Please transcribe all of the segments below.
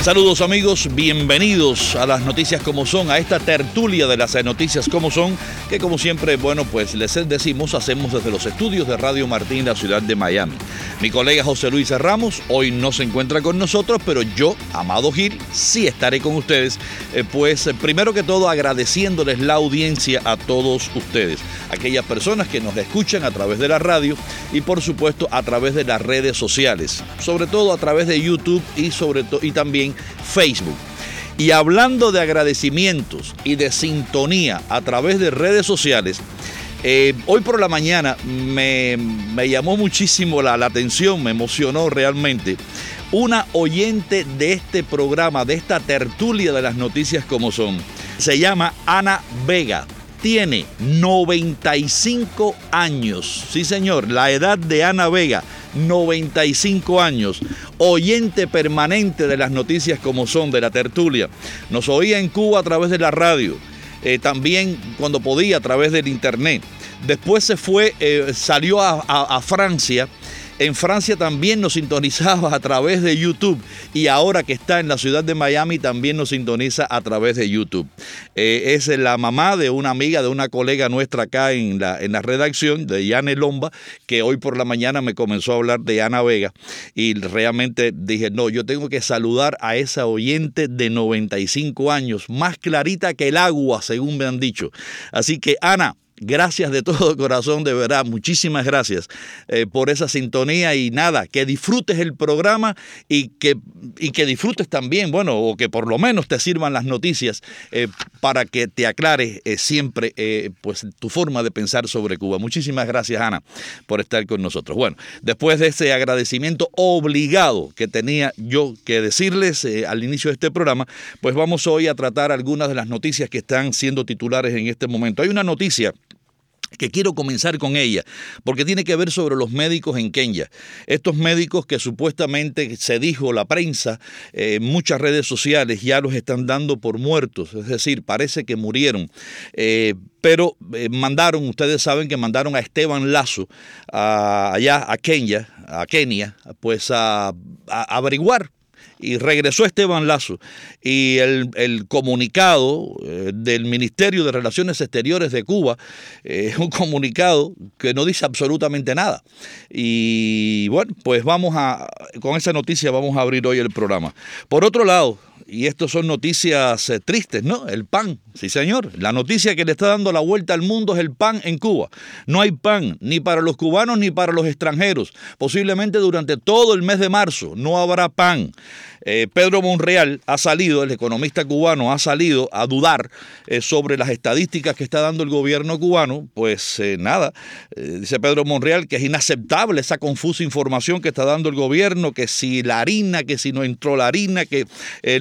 Saludos amigos, bienvenidos a las noticias como son, a esta tertulia de las noticias como son, que como siempre, bueno, pues les decimos, hacemos desde los estudios de Radio Martín, la ciudad de Miami. Mi colega José Luis Ramos hoy no se encuentra con nosotros, pero yo, Amado Gil, sí estaré con ustedes, eh, pues eh, primero que todo agradeciéndoles la audiencia a todos ustedes, aquellas personas que nos escuchan a través de la radio y por supuesto a través de las redes sociales, sobre todo a través de YouTube y sobre y también Facebook. Y hablando de agradecimientos y de sintonía a través de redes sociales, eh, hoy por la mañana me, llamó muchísimo la, la, atención, me emocionó realmente. Una oyente de este programa, de esta tertulia de las noticias como son, se llama Ana Vega. Tiene 95 años. Sí, señor, la edad de Ana Vega. 95 años, oyente permanente de las noticias como son, de la tertulia. Nos oía en Cuba a través de la radio, eh, también cuando podía a través del internet. Después se fue, eh, salió a Francia en Francia también nos sintonizaba a través de YouTube y ahora que está en la ciudad de Miami también nos sintoniza a través de YouTube. Eh, es la mamá de una amiga, de una colega nuestra acá en la, en la redacción, de Yane Lomba, que hoy por la mañana me comenzó a hablar de Ana Vega y realmente dije, no, yo tengo que saludar a esa oyente de 95 años, más clarita que el agua, según me han dicho. Así que Ana, Gracias de todo corazón, de verdad, muchísimas gracias eh, por esa sintonía y nada, que disfrutes el programa y que, y que disfrutes también, bueno, o que por lo menos te sirvan las noticias eh, para que te aclare eh, siempre pues tu forma de pensar sobre Cuba. Muchísimas gracias, Ana, por estar con nosotros. Bueno, después de ese agradecimiento obligado que tenía yo que decirles al inicio de este programa, pues vamos hoy a tratar algunas de las noticias que están siendo titulares en este momento. Hay una noticia que quiero comenzar con ella, porque tiene que ver sobre los médicos en Kenia. Estos médicos que supuestamente se dijo la prensa, en eh, muchas redes sociales ya los están dando por muertos, es decir, parece que murieron. Eh, pero eh, mandaron, ustedes saben que mandaron a Esteban Lazo allá a Kenia, a Kenia, pues a averiguar y regresó Esteban Lazo. Y el, comunicado eh, del Ministerio de Relaciones Exteriores de Cuba es un comunicado que no dice absolutamente nada. Y bueno, pues vamos a, con esa noticia vamos a abrir hoy el programa. Por otro lado, y esto son noticias eh, tristes, ¿no? El pan, sí señor. La noticia que le está dando la vuelta al mundo es el pan en Cuba. No hay pan ni para los cubanos ni para los extranjeros. Posiblemente durante todo el mes de marzo no habrá pan. Eh, Pedro Monreal ha salido, el economista cubano ha salido a dudar eh, sobre las estadísticas que está dando el gobierno cubano. Pues nada, dice Pedro Monreal que es inaceptable esa confusa información que está dando el gobierno, que si la harina, que si no entró la harina, que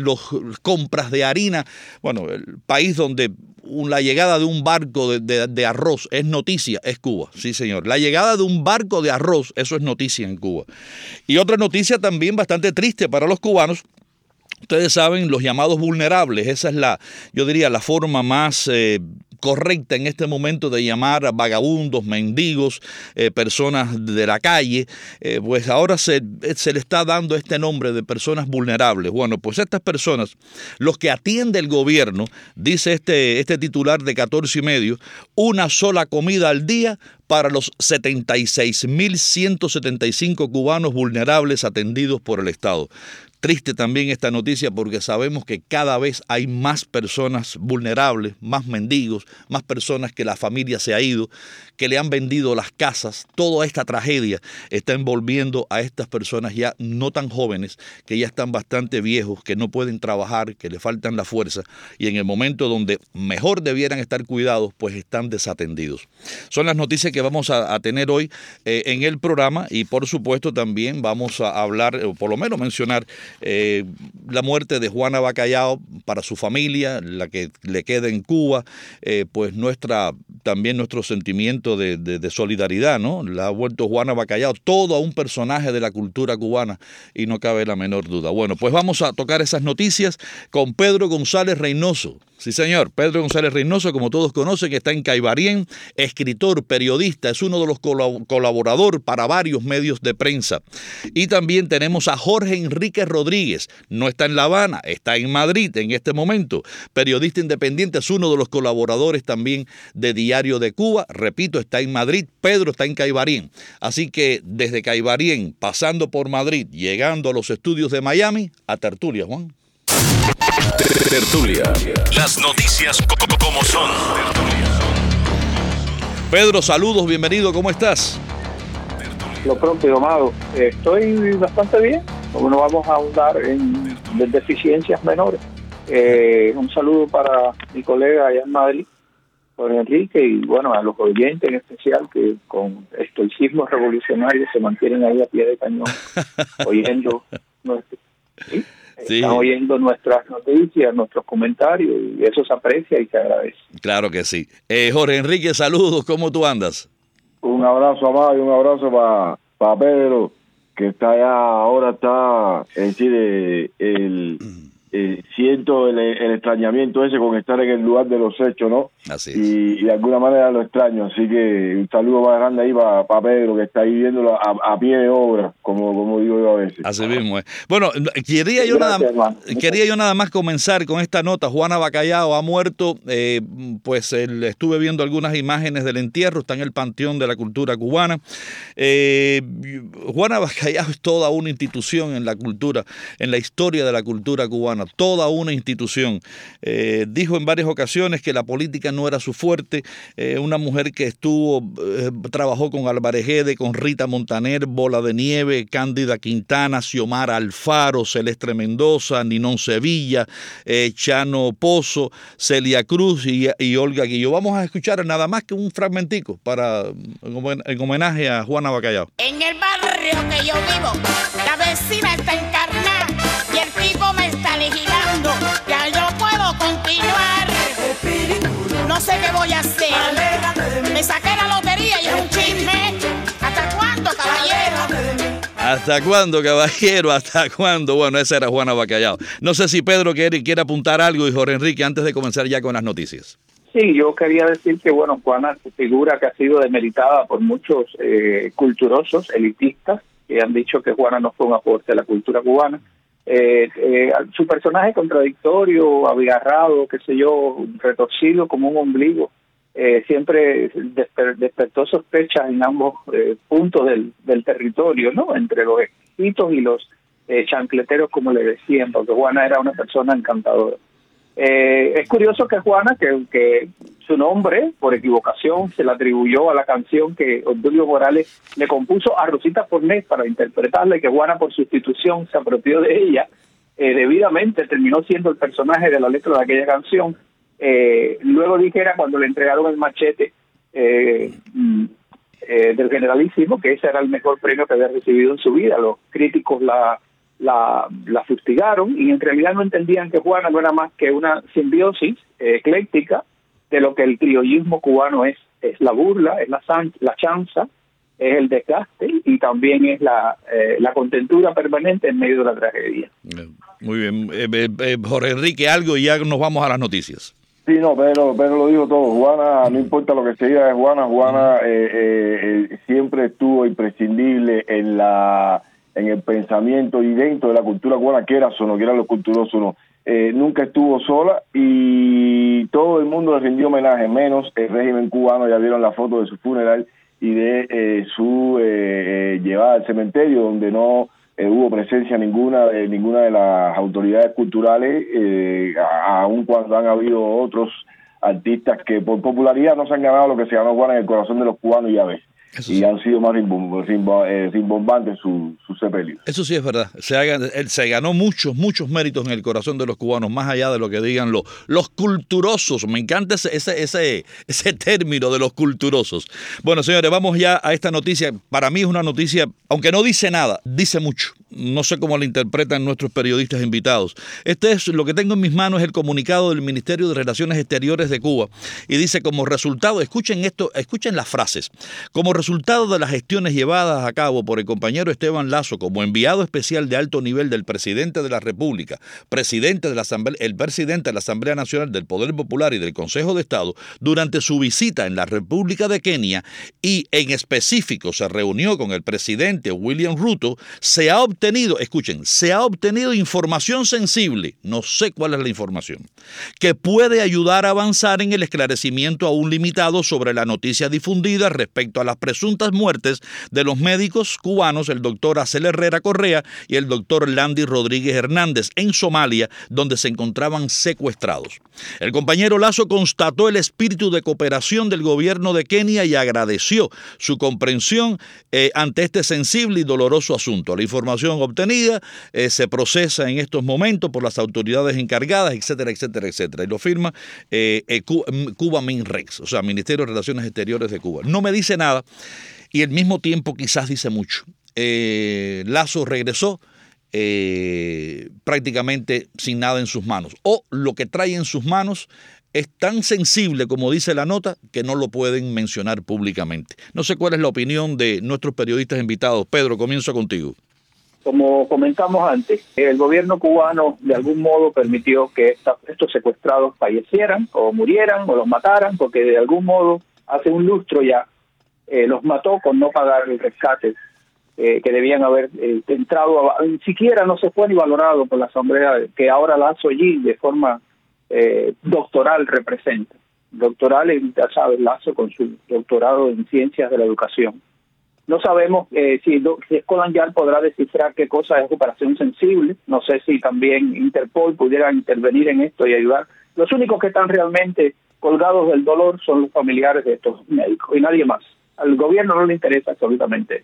los compras de harina, bueno, el país donde la llegada de un barco de, arroz es noticia, es Cuba, sí señor. La llegada de un barco de arroz, eso es noticia en Cuba. Y otra noticia también bastante triste para los cubanos. Ustedes saben, los llamados vulnerables, esa es la, yo diría, la forma más... Eh, correcta en este momento de llamar a vagabundos, mendigos, eh, personas de la calle, eh, pues ahora se, se, le está dando este nombre de personas vulnerables. Bueno, pues estas personas, los que atiende el gobierno, dice este, este titular de 14 y medio, una sola comida al día para los 76.175 cubanos vulnerables atendidos por el Estado. Triste también esta noticia porque sabemos que cada vez hay más personas vulnerables, más mendigos, más personas que la familia se ha ido, que le han vendido las casas. Toda esta tragedia está envolviendo a estas personas ya no tan jóvenes, que ya están bastante viejos, que no pueden trabajar, que le faltan la fuerza y en el momento donde mejor debieran estar cuidados, pues están desatendidos. Son las noticias que vamos a, tener hoy eh, en el programa y por supuesto también vamos a hablar, o por lo menos mencionar, Eh, la muerte de Juana Bacallao para su familia, la que le queda en Cuba, eh, pues nuestra, también nuestro sentimiento de, solidaridad, ¿no? La ha vuelto Juana Bacallao todo a un personaje de la cultura cubana y no cabe la menor duda. Bueno, pues vamos a tocar esas noticias con Pedro González Reynoso. Sí, señor. Pedro González Reynoso, como todos conocen, está en Caibarien, escritor, periodista, es uno de los colaboradores para varios medios de prensa. Y también tenemos a Jorge Enrique Rodríguez, no está en La Habana, está en Madrid en este momento. Periodista independiente, es uno de los colaboradores también de Diario de Cuba. Repito, está en Madrid, Pedro está en Caibarien. Así que desde Caibarien, pasando por Madrid, llegando a los estudios de Miami, a Tertulia, Juan. Tertulia. Las noticias como son. Pedro, saludos, bienvenido, ¿cómo estás? Lo propio, Amado. Estoy bastante bien. No vamos a ahondar en deficiencias menores. Eh, un saludo para mi colega allá en Madrid, Juan Enrique, y bueno, a los oyentes en especial que con estoicismo revolucionario se mantienen ahí a pie de cañón, oyendo están oyendo nuestras noticias, nuestros comentarios y eso se aprecia y se agradece. Claro que sí. Eh, Jorge Enrique, saludos, ¿cómo tú andas? Un abrazo, Amado, y un abrazo para pa Pedro, que está allá, ahora está en Chile, el eh, siento el, extrañamiento ese con estar en el lugar de los hechos, ¿no? Así Y, de alguna manera lo extraño, así que un saludo más grande ahí para, Pedro, que está ahí viéndolo a, pie de obra, como, como digo yo a veces. Así mismo es. Bueno, quería yo, nada, quería yo nada más comenzar con esta nota. Juana Bacallao ha muerto, eh, pues estuve viendo algunas imágenes del entierro, está en el Panteón de la Cultura Cubana. Eh, Juana Bacallao es toda una institución en la cultura, en la historia de la cultura cubana toda una institución. Eh, dijo en varias ocasiones que la política no era su fuerte, eh, una mujer que estuvo, eh, trabajó con Álvarez con Rita Montaner, Bola de Nieve, Cándida Quintana, Xiomara Alfaro, Celeste Mendoza, Ninón Sevilla, Chano Pozo, Celia Cruz y, Olga Guillo. Vamos a escuchar nada más que un fragmentico para, en homenaje a Juana Bacallao. En el barrio que yo vivo, la vecina está No sé qué voy a hacer. Me saqué la lotería y es un chisme. ¿Hasta cuándo, caballero? ¿Hasta cuándo, caballero? ¿Hasta cuándo? Bueno, esa era Juana Bacallao. No sé si Pedro quiere, quiere apuntar algo y Jorge Enrique antes de comenzar ya con las noticias. Sí, yo quería decir que, bueno, Juana su figura que ha sido demeritada por muchos eh, culturosos, elitistas, que han dicho que Juana no fue un aporte a la cultura cubana. Eh, eh, su personaje contradictorio, abigarrado, qué sé yo, retorcido como un ombligo, eh, siempre despertó sospechas en ambos eh, puntos del, del, territorio, ¿no? Entre los exquisitos y los chancleteros, como le decían, porque Juana era una persona encantadora. Eh, es curioso que Juana, que, su nombre, por equivocación, se le atribuyó a la canción que Obdulio Morales le compuso a Rosita Fornés para interpretarla y que Juana, por sustitución, se apropió de ella. Eh, debidamente terminó siendo el personaje de la letra de aquella canción. Eh, luego dijera cuando le entregaron el machete mm, del generalísimo que ese era el mejor premio que había recibido en su vida. Los críticos la la, la fustigaron y en realidad no entendían que Juana no era más que una simbiosis ecléctica de lo que el criollismo cubano es. Es la burla, es la, la chanza, es el desgaste y también es la, eh, la contentura permanente en medio de la tragedia. Muy bien. Eh, eh, Jorge Enrique, algo y ya nos vamos a las noticias. Sí, no, pero, pero lo digo todo. Juana, no importa lo que se diga de Juana, Juana siempre estuvo imprescindible en la en el pensamiento y dentro de la cultura cubana, que era o no, que eran los culturosos no. Eh, nunca estuvo sola y todo el mundo le rindió homenaje, menos el régimen cubano, ya vieron la foto de su funeral y de eh, su eh, llevada al cementerio, donde no hubo presencia ninguna de ninguna de las autoridades culturales, aun cuando han habido otros artistas que por popularidad no se han ganado lo que se ganó Juan en el corazón de los cubanos, ya ves y han sido más rimbombantes eh, su, su sepelio. Eso sí es verdad. Se, él se ganó muchos, muchos méritos en el corazón de los cubanos, más allá de lo que digan los, los culturosos. Me encanta ese, ese, ese, ese término de los culturosos. Bueno, señores, vamos ya a esta noticia. Para mí es una noticia, aunque no dice nada, dice mucho. No sé cómo lo interpretan nuestros periodistas invitados. Este es lo que tengo en mis manos, el comunicado del Ministerio de Relaciones Exteriores de Cuba. Y dice, como resultado, escuchen esto, escuchen las frases, como resultado de las gestiones llevadas a cabo por el compañero Esteban Lazo como enviado especial de alto nivel del presidente de la República, presidente de la Asamblea, el presidente de la Asamblea Nacional del Poder Popular y del Consejo de Estado, durante su visita en la República de Kenia y en específico se reunió con el presidente William Ruto, se ha obtenido, escuchen, se ha obtenido información sensible, no sé cuál es la información, que puede ayudar a avanzar en el esclarecimiento aún limitado sobre la noticia difundida respecto a las presuntas muertes de los médicos cubanos, el doctor Acel Herrera Correa y el doctor Landy Rodríguez Hernández, en Somalia, donde se encontraban secuestrados. El compañero Lazo constató el espíritu de cooperación del gobierno de Kenia y agradeció su comprensión eh, ante este sensible y doloroso asunto. La información obtenida eh, se procesa en estos momentos por las autoridades encargadas, etcétera, etcétera, etcétera. Y lo firma eh, eh, Cuba Minrex, o sea, Ministerio de Relaciones Exteriores de Cuba. No me dice nada y al mismo tiempo quizás dice mucho. Lazo regresó. prácticamente sin nada en sus manos. O lo que trae en sus manos es tan sensible, como dice la nota, que no lo pueden mencionar públicamente. No sé cuál es la opinión de nuestros periodistas invitados. Pedro, comienzo contigo. Como comentamos antes, el gobierno cubano de algún modo permitió que estos secuestrados fallecieran o murieran o los mataran, porque de algún modo hace un lustro ya eh, los mató con no pagar el rescate eh, que debían haber eh, entrado, ni siquiera no se fue ni valorado por la Asamblea que ahora Lazo allí de forma doctoral representa. Doctoral, ya sabes, Lazo con su doctorado en ciencias de la educación. No sabemos eh, si, si Scotland Yard podrá descifrar qué cosa es operación sensible. No sé si también Interpol pudiera intervenir en esto y ayudar. Los únicos que están realmente colgados del dolor son los familiares de estos médicos y nadie más. Al gobierno no le interesa absolutamente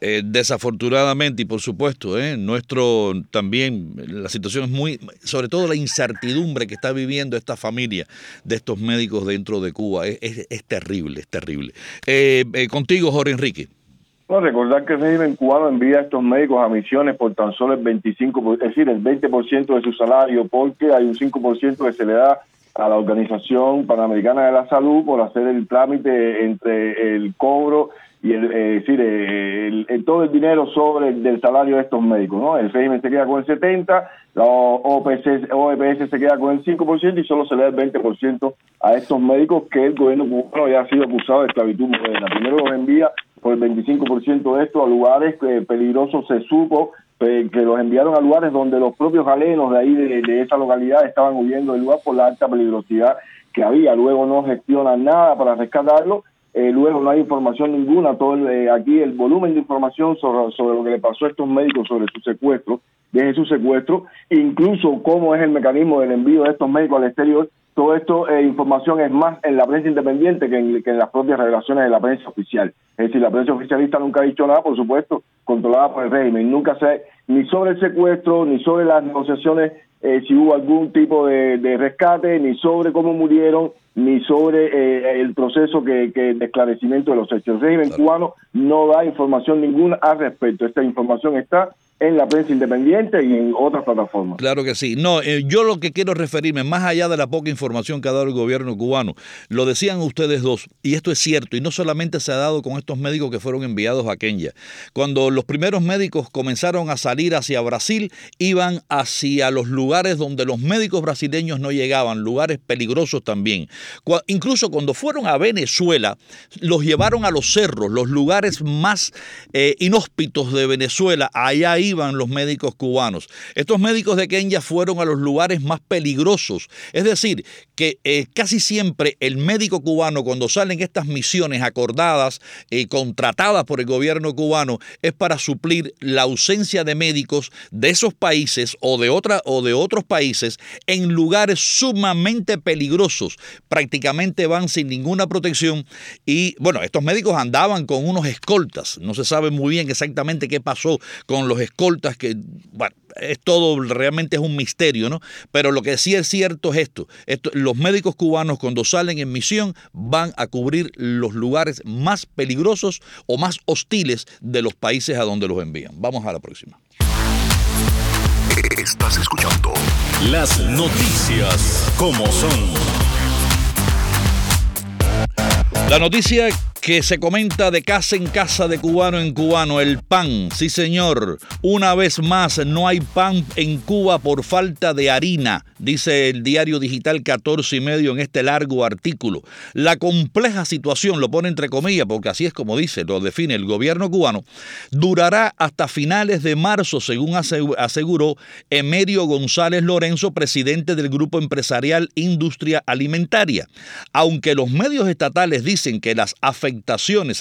eh, desafortunadamente y por supuesto, eh, nuestro también la situación es muy, sobre todo la incertidumbre que está viviendo esta familia de estos médicos dentro de Cuba es, es, terrible, es terrible. Eh, contigo, Jorge Enrique. No, recordar que el régimen cubano envía a estos médicos a misiones por tan solo el 25, es decir, el 20% de su salario, porque hay un 5% que se le da a la Organización Panamericana de la Salud por hacer el trámite entre el cobro y el, eh, decir, el, todo el dinero sobre el del salario de estos médicos, ¿no? El régimen se queda con el 70, la OPS, OEPS se queda con el 5% y solo se le da el 20% a estos médicos que el gobierno cubano ya ha sido acusado de esclavitud moderna. Primero los envía por el 25% de esto a lugares que peligrosos se supo que los enviaron a lugares donde los propios galenos de ahí de, de esa localidad estaban huyendo del lugar por la alta peligrosidad que había. Luego no gestionan nada para rescatarlo eh, luego no hay información ninguna, todo eh, aquí el volumen de información sobre, sobre lo que le pasó a estos médicos sobre su secuestro, desde su secuestro, incluso cómo es el mecanismo del envío de estos médicos al exterior, todo esto eh, información es más en la prensa independiente que en, que en, las propias revelaciones de la prensa oficial. Es decir, la prensa oficialista nunca ha dicho nada, por supuesto, controlada por el régimen. Nunca se, ni sobre el secuestro, ni sobre las negociaciones, eh, si hubo algún tipo de, de rescate, ni sobre cómo murieron, ni sobre eh, el proceso que, que, de esclarecimiento de los hechos. El régimen cubano no da información ninguna al respecto. Esta información está en la prensa independiente y en otras plataformas. Claro que sí. No, eh, yo lo que quiero referirme, más allá de la poca información que ha dado el gobierno cubano, lo decían ustedes dos, y esto es cierto, y no solamente se ha dado con estos médicos que fueron enviados a Kenia. Cuando los primeros médicos comenzaron a salir hacia Brasil, iban hacia los lugares donde los médicos brasileños no llegaban, lugares peligrosos también. incluso cuando fueron a Venezuela, los llevaron a los cerros, los lugares más eh, inhóspitos de Venezuela, allá iban los médicos cubanos. Estos médicos de Kenia fueron a los lugares más peligrosos. Es decir, que eh, casi siempre el médico cubano, cuando salen estas misiones acordadas y contratadas por el gobierno cubano, es para suplir la ausencia de médicos de esos países o de, otra, o de otros países en lugares sumamente peligrosos. Prácticamente van sin ninguna protección y, bueno, estos médicos andaban con unos escoltas. No se sabe muy bien exactamente qué pasó con los escoltas escoltas que, bueno, es todo, realmente es un misterio, ¿no? Pero lo que sí es cierto es esto, esto, los médicos cubanos cuando salen en misión van a cubrir los lugares más peligrosos o más hostiles de los países a donde los envían. Vamos a la próxima. Estás escuchando las noticias como son. La noticia que se comenta de casa en casa de cubano en cubano, el pan, sí señor, una vez más no hay pan en Cuba por falta de harina, dice el diario digital 14 y medio en este largo artículo. La compleja situación, lo pone entre comillas, porque así es como dice, lo define el gobierno cubano, durará hasta finales de marzo, según aseguró Emerio González Lorenzo, presidente del grupo empresarial Industria Alimentaria. Aunque los medios estatales dicen que las afectaciones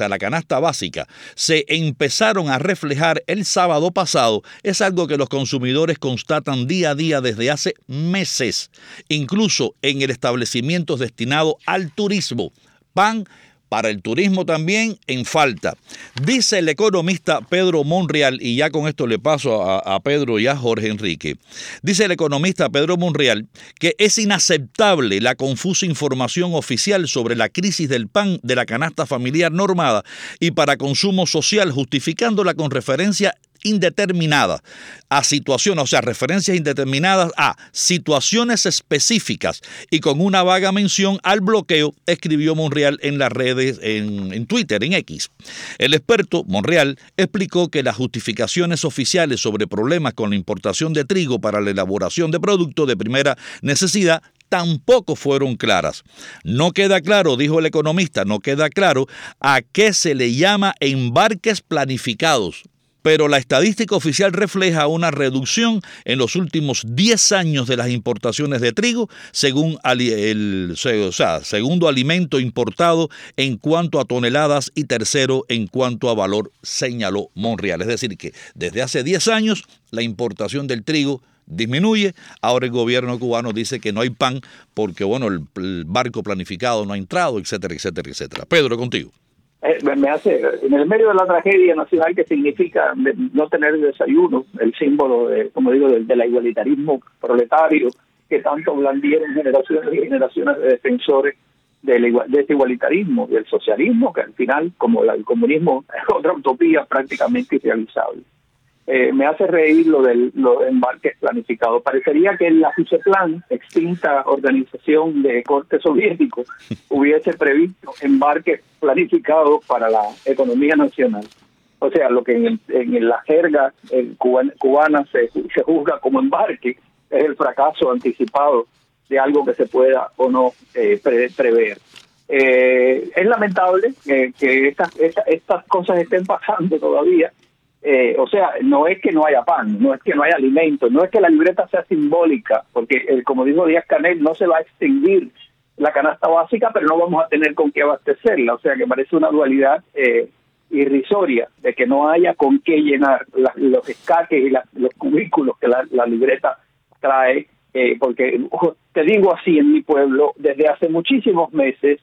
a la canasta básica se empezaron a reflejar el sábado pasado, es algo que los consumidores constatan día a día desde hace meses, incluso en el establecimiento destinado al turismo. Pan para el turismo también en falta. Dice el economista Pedro Monreal, y ya con esto le paso a, Pedro y a Jorge Enrique, dice el economista Pedro Monreal que es inaceptable la confusa información oficial sobre la crisis del pan de la canasta familiar normada y para consumo social, justificándola con referencia indeterminada a situaciones, o sea, referencias indeterminadas a situaciones específicas y con una vaga mención al bloqueo, escribió Monreal en las redes, en, en Twitter, en X. El experto, Monreal, explicó que las justificaciones oficiales sobre problemas con la importación de trigo para la elaboración de productos de primera necesidad tampoco fueron claras. No queda claro, dijo el economista, no queda claro a qué se le llama embarques planificados pero la estadística oficial refleja una reducción en los últimos 10 años de las importaciones de trigo, según el segundo alimento importado en cuanto a toneladas y tercero en cuanto a valor, señaló Monreal. Es decir, que desde hace 10 años la importación del trigo disminuye. Ahora el gobierno cubano dice que no hay pan porque, bueno, el barco planificado no ha entrado, etcétera, etcétera, etcétera. Pedro, contigo. Eh, me hace en el medio de la tragedia nacional que significa no tener desayuno, el símbolo, de, como digo, del, del igualitarismo proletario que tanto blandieron generaciones y generaciones de defensores del, de este igualitarismo, del socialismo, que al final, como el comunismo, es otra utopía prácticamente irrealizable. Eh, me hace reír lo del lo embarques planificados. Parecería que la FUSEPLAN, extinta organización de corte soviético, hubiese previsto embarques planificados para la economía nacional. O sea, lo que en, en la jerga cubana, se, se juzga como embarque es el fracaso anticipado de algo que se pueda o no eh, prever. Eh, es lamentable que estas, estas cosas estén pasando todavía eh, o sea, no es que no haya pan, no es que no haya alimento, no es que la libreta sea simbólica, porque eh, como dijo Díaz Canel, no se va a extinguir la canasta básica, pero no vamos a tener con qué abastecerla, o sea que parece una dualidad eh, irrisoria de que no haya con qué llenar los escaques y los cubículos que la, libreta trae, porque te digo así en mi pueblo, desde hace muchísimos meses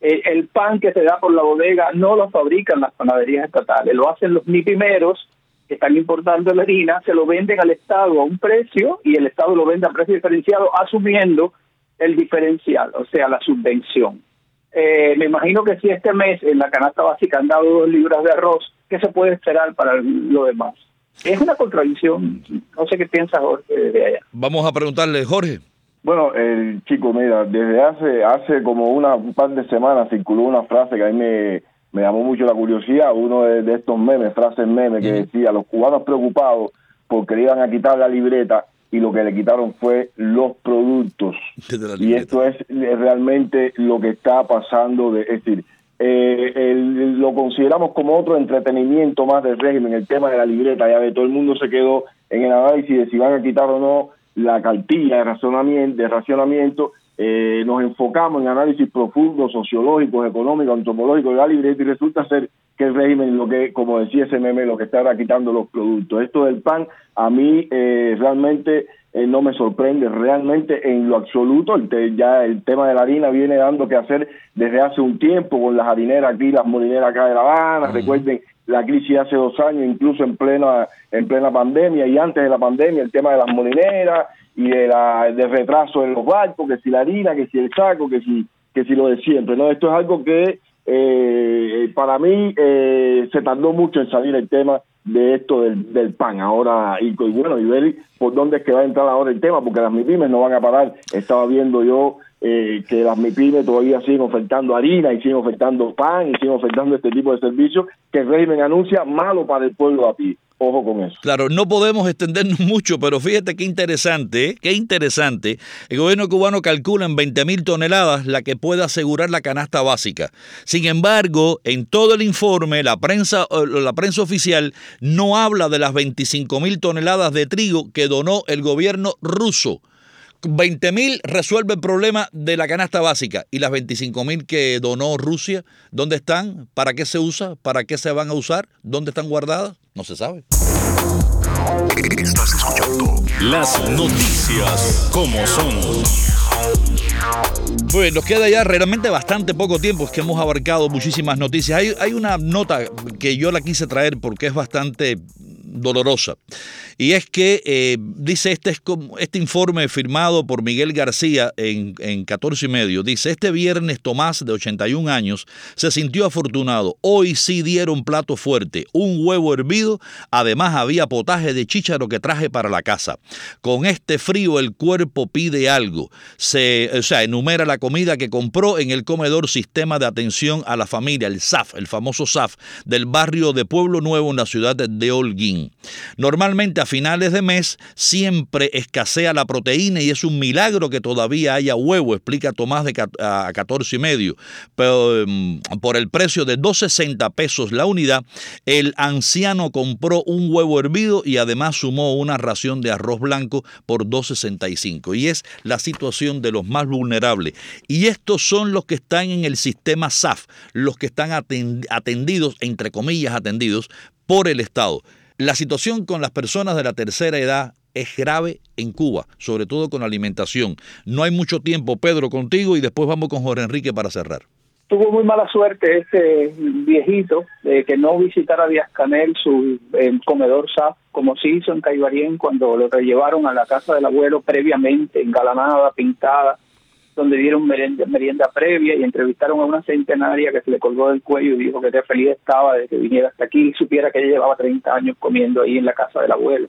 el pan que se da por la bodega no lo fabrican las panaderías estatales, lo hacen los primeros que están importando la harina, se lo venden al Estado a un precio y el Estado lo vende a precio diferenciado asumiendo el diferencial, o sea, la subvención. Eh, me imagino que si este mes en la canasta básica han dado dos libras de arroz, ¿qué se puede esperar para lo demás? Es una contradicción, no sé qué piensa Jorge de allá. Vamos a preguntarle, Jorge. Bueno, el chico, mira, desde hace hace como una, un par de semanas circuló una frase que a mí me, me llamó mucho la curiosidad, uno de, estos memes, frases memes, que decía, los cubanos preocupados porque le iban a quitar la libreta y lo que le quitaron fue los productos. Y esto es realmente lo que está pasando, de, es decir, eh, lo consideramos como otro entretenimiento más del régimen, el tema de la libreta, ya ve, todo el mundo se quedó en el análisis de si van a quitar o no la cartilla de racionamiento, de racionamiento eh, nos enfocamos en análisis profundos, sociológicos, económicos, antropológicos de la libreta y resulta ser que el régimen, lo que, como decía ese meme, lo que está ahora quitando los productos. Esto del pan, a mí eh, realmente eh, no me sorprende, realmente en lo absoluto. El ya el tema de la harina viene dando que hacer desde hace un tiempo con las harineras aquí, las molineras acá de La Habana. Recuerden la crisis hace dos años, incluso en plena, en plena pandemia y antes de la pandemia, el tema de las molineras y de la, del retraso en los barcos, que si la harina, que si el saco, que si, que si lo de siempre. ¿no? Esto es algo que eh, para mí eh, se tardó mucho en salir el tema de esto del, del pan. Ahora, y, bueno, y ver por dónde es que va a entrar ahora el tema, porque las MIPIMES no van a parar. Estaba viendo yo eh, que las MIPIMES todavía siguen ofertando harina y siguen ofertando pan y siguen ofertando este tipo de servicios que el régimen anuncia malo para el pueblo a ti. Ojo con eso. Claro, no podemos extendernos mucho, pero fíjate qué interesante, ¿eh? qué interesante. El gobierno cubano calcula en 20 mil toneladas la que puede asegurar la canasta básica. Sin embargo, en todo el informe, la prensa, la prensa oficial no habla de las 25 mil toneladas de trigo que donó el gobierno ruso. 20 mil resuelve el problema de la canasta básica. ¿Y las 25 mil que donó Rusia? ¿Dónde están? ¿Para qué se usa? ¿Para qué se van a usar? ¿Dónde están guardadas? No se sabe. Estás escuchando las noticias como son. Pues nos queda ya realmente bastante poco tiempo, es que hemos abarcado muchísimas noticias. Hay, hay una nota que yo la quise traer porque es bastante dolorosa. Y es que, eh, dice este, este informe firmado por Miguel García en, en 14 y medio, dice, este viernes Tomás, de 81 años, se sintió afortunado. Hoy sí dieron plato fuerte, un huevo hervido, además había potaje de chícharo que traje para la casa. Con este frío el cuerpo pide algo. Se, o sea, enumera la comida que compró en el comedor Sistema de Atención a la Familia, el SAF, el famoso SAF, del barrio de Pueblo Nuevo en la ciudad de Holguín. Normalmente a finales de mes siempre escasea la proteína y es un milagro que todavía haya huevo, explica Tomás de a 14 y medio. Pero em, por el precio de 2.60 pesos la unidad, el anciano compró un huevo hervido y además sumó una ración de arroz blanco por 2.65. Y es la situación de los más vulnerables. Y estos son los que están en el sistema SAF, los que están atendidos, entre comillas, atendidos por el Estado. La situación con las personas de la tercera edad es grave en Cuba, sobre todo con alimentación. No hay mucho tiempo, Pedro, contigo y después vamos con Jorge Enrique para cerrar. Tuvo muy mala suerte ese viejito de que no visitara Díaz Canel su comedor SAF, como se hizo en Caibarien cuando lo llevaron a la casa del abuelo previamente, engalanada, pintada, donde dieron merienda, previa y entrevistaron a una centenaria que se le colgó del cuello y dijo que qué feliz estaba de que viniera hasta aquí y supiera que ella llevaba 30 años comiendo ahí en la casa del abuelo.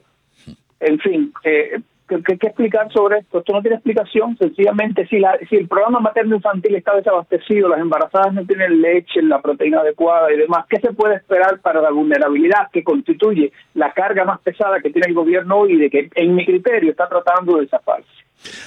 En fin, eh, ¿qué, qué, explicar sobre esto? Esto no tiene explicación, sencillamente si, la, si el programa materno-infantil está desabastecido, las embarazadas no tienen leche, la proteína adecuada y demás, ¿qué se puede esperar para la vulnerabilidad que constituye la carga más pesada que tiene el gobierno hoy y de que, en mi criterio, está tratando de zafarse?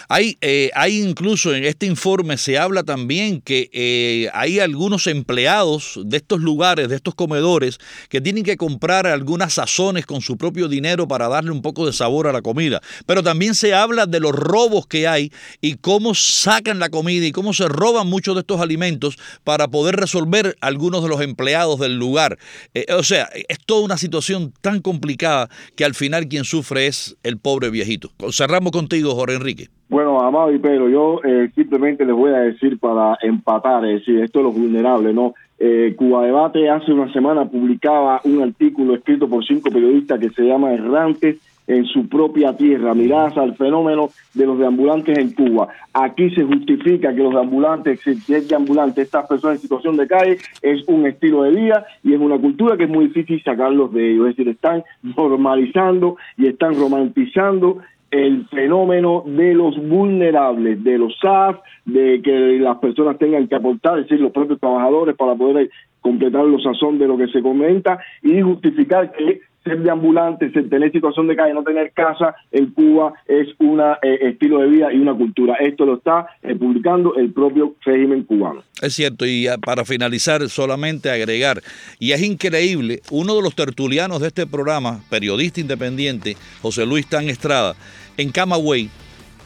Hay, eh, hay incluso en este informe se habla también que eh, hay algunos empleados de estos lugares, de estos comedores, que tienen que comprar algunas sazones con su propio dinero para darle un poco de sabor a la comida. Pero también se habla de los robos que hay y cómo sacan la comida y cómo se roban muchos de estos alimentos para poder resolver algunos de los empleados del lugar. Eh, o sea, es toda una situación tan complicada que al final quien sufre es el pobre viejito. Cerramos contigo, Jorge Enrique. Bueno, Amado y Pedro, yo eh, simplemente les voy a decir para empatar, es decir, esto es lo vulnerable, ¿no? Eh, Cuba Debate hace una semana publicaba un artículo escrito por cinco periodistas que se llama Errantes en su propia tierra, miradas al fenómeno de los deambulantes en Cuba. Aquí se justifica que los deambulantes, si es deambulante, estas personas en situación de calle, es un estilo de vida y es una cultura que es muy difícil sacarlos de ellos. Es decir, están normalizando y están romantizando el fenómeno de los vulnerables, de los SAF, de que las personas tengan que aportar, es decir, los propios trabajadores para poder completar los sazón de lo que se comenta y justificar que ser de ambulante, ser tener situación de calle, no tener casa en Cuba es un eh, estilo de vida y una cultura. Esto lo está eh, publicando el propio régimen cubano. Es cierto, y para finalizar, solamente agregar, y es increíble, uno de los tertulianos de este programa, periodista independiente, José Luis Tan Estrada, en Camagüey,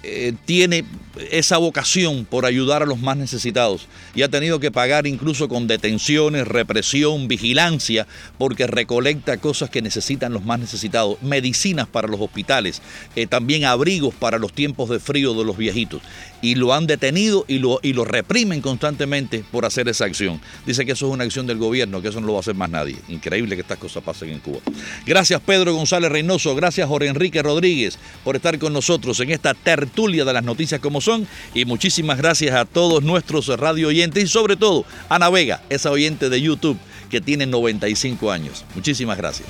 eh, tiene esa vocación por ayudar a los más necesitados y ha tenido que pagar incluso con detenciones, represión, vigilancia, porque recolecta cosas que necesitan los más necesitados, medicinas para los hospitales, eh, también abrigos para los tiempos de frío de los viejitos. Y lo han detenido y lo, y lo reprimen constantemente por hacer esa acción. Dice que eso es una acción del gobierno, que eso no lo va a hacer más nadie. Increíble que estas cosas pasen en Cuba. Gracias Pedro González Reynoso, gracias Jorge Enrique Rodríguez por estar con nosotros en esta tertulia de las noticias como son y muchísimas gracias a todos nuestros radio oyentes y sobre todo a Navega, esa oyente de YouTube que tiene 95 años. Muchísimas gracias.